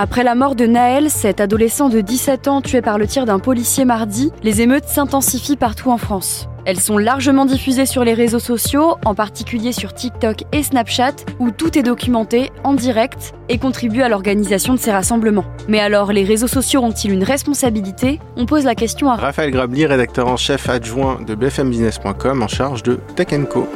Après la mort de Naël, cet adolescent de 17 ans tué par le tir d'un policier mardi, les émeutes s'intensifient partout en France. Elles sont largement diffusées sur les réseaux sociaux, en particulier sur TikTok et Snapchat, où tout est documenté en direct et contribue à l'organisation de ces rassemblements. Mais alors, les réseaux sociaux ont-ils une responsabilité? On pose la question à Raphaël Grabli, rédacteur en chef adjoint de bfmbusiness.com en charge de Tech Co.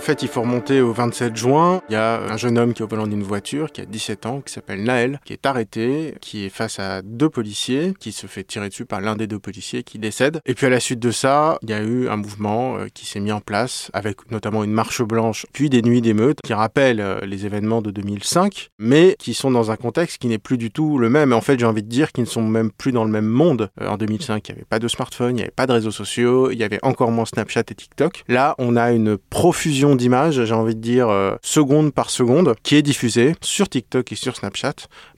En fait, il faut remonter au 27 juin. Il y a un jeune homme qui est au volant d'une voiture, qui a 17 ans, qui s'appelle Naël, qui est arrêté, qui est face à deux policiers, qui se fait tirer dessus par l'un des deux policiers, qui décède. Et puis à la suite de ça, il y a eu un mouvement euh, qui s'est mis en place, avec notamment une marche blanche, puis des nuits d'émeutes, qui rappellent euh, les événements de 2005, mais qui sont dans un contexte qui n'est plus du tout le même. Et en fait, j'ai envie de dire qu'ils ne sont même plus dans le même monde. Euh, en 2005, il n'y avait pas de smartphone, il n'y avait pas de réseaux sociaux, il y avait encore moins Snapchat et TikTok. Là, on a une profusion d'images, j'ai envie de dire euh, seconde par seconde, qui est diffusée sur TikTok et sur Snapchat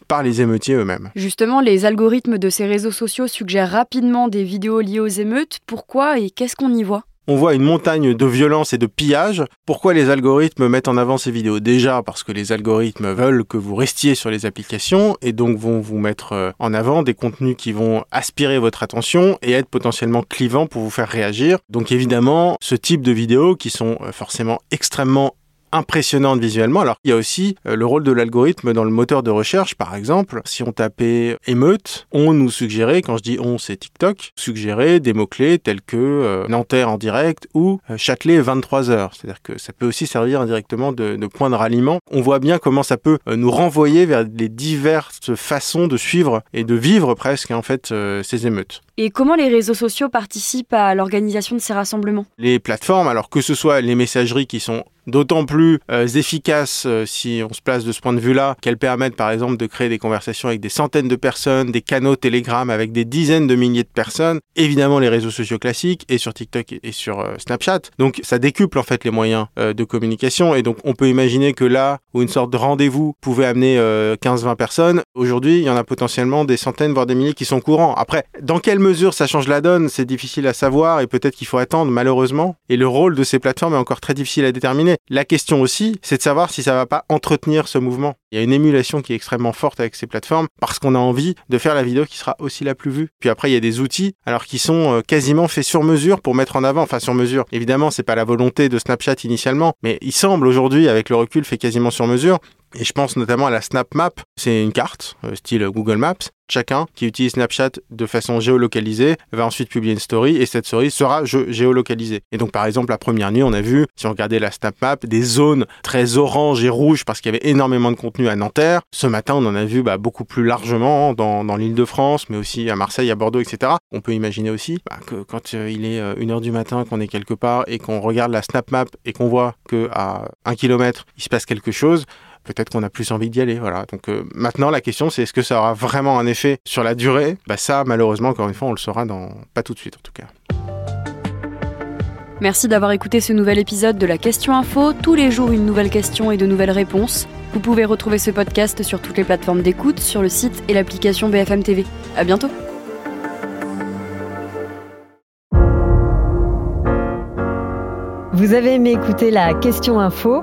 par les émeutiers eux-mêmes. Justement, les algorithmes de ces réseaux sociaux suggèrent rapidement des vidéos liées aux émeutes. Pourquoi et qu'est-ce qu'on y voit? On voit une montagne de violence et de pillage. Pourquoi les algorithmes mettent en avant ces vidéos? Déjà parce que les algorithmes veulent que vous restiez sur les applications et donc vont vous mettre euh, en avant des contenus qui vont aspirer votre attention et être potentiellement clivants pour vous faire réagir. Donc évidemment, ce type de vidéos qui sont euh, forcément extrêmement impressionnante visuellement. Alors, il y a aussi euh, le rôle de l'algorithme dans le moteur de recherche, par exemple. Si on tapait émeute, on nous suggérait, quand je dis on, c'est TikTok, suggérait des mots-clés tels que euh, Nanterre en direct ou euh, Châtelet 23 heures. C'est-à-dire que ça peut aussi servir indirectement de, de, point de ralliement. On voit bien comment ça peut nous renvoyer vers les diverses façons de suivre et de vivre presque, en fait, ces émeutes. Et comment les réseaux sociaux participent à l'organisation de ces rassemblements? Les plateformes, alors que ce soit les messageries qui sont d'autant plus euh, efficaces euh, si on se place de ce point de vue-là, qu'elles permettent par exemple de créer des conversations avec des centaines de personnes, des canaux Telegram avec des dizaines de milliers de personnes, évidemment les réseaux sociaux classiques et sur TikTok et sur euh, Snapchat. Donc ça décuple en fait les moyens de communication et donc on peut imaginer que là où une sorte de rendez-vous pouvait amener 15-20 personnes, aujourd'hui il y en a potentiellement des centaines voire des milliers qui sont courants. Après, dans quelle mesure ça change la donne, c'est difficile à savoir et peut-être qu'il faut attendre malheureusement. Et le rôle de ces plateformes est encore très difficile à déterminer. La question aussi, c'est de savoir si ça va pas entretenir ce mouvement. Il y a une émulation qui est extrêmement forte avec ces plateformes parce qu'on a envie de faire la vidéo qui sera aussi la plus vue. Puis après, il y a des outils alors qui sont euh, quasiment faits sur mesure pour mettre en avant, enfin sur mesure. Évidemment, c'est pas la volonté de Snapchat initialement, mais il semble aujourd'hui avec le recul fait quasiment sur mesure et je pense notamment à la Snap Map. C'est une carte, euh, style Google Maps. Chacun qui utilise Snapchat de façon géolocalisée va ensuite publier une story et cette story sera géolocalisée. Et donc, par exemple, la première nuit, on a vu, si on regardait la Snap Map, des zones très oranges et rouges parce qu'il y avait énormément de contenu à Nanterre. Ce matin, on en a vu bah, beaucoup plus largement dans, l'île de France, mais aussi à Marseille, à Bordeaux, etc. On peut imaginer aussi bah, que quand euh, il est 1h euh, du matin, qu'on est quelque part et qu'on regarde la Snap Map et qu'on voit qu'à un kilomètre, il se passe quelque chose, peut-être qu'on a plus envie d'y aller. Voilà. Donc euh, maintenant, la question, c'est est-ce que ça aura vraiment un effet sur la durée? Bah, Ça, malheureusement, encore une fois, on le saura dans pas tout de suite en tout cas. Merci d'avoir écouté ce nouvel épisode de la Question Info. Tous les jours, une nouvelle question et de nouvelles réponses. Vous pouvez retrouver ce podcast sur toutes les plateformes d'écoute, sur le site et l'application BFM TV. À bientôt. Vous avez aimé écouter la Question Info?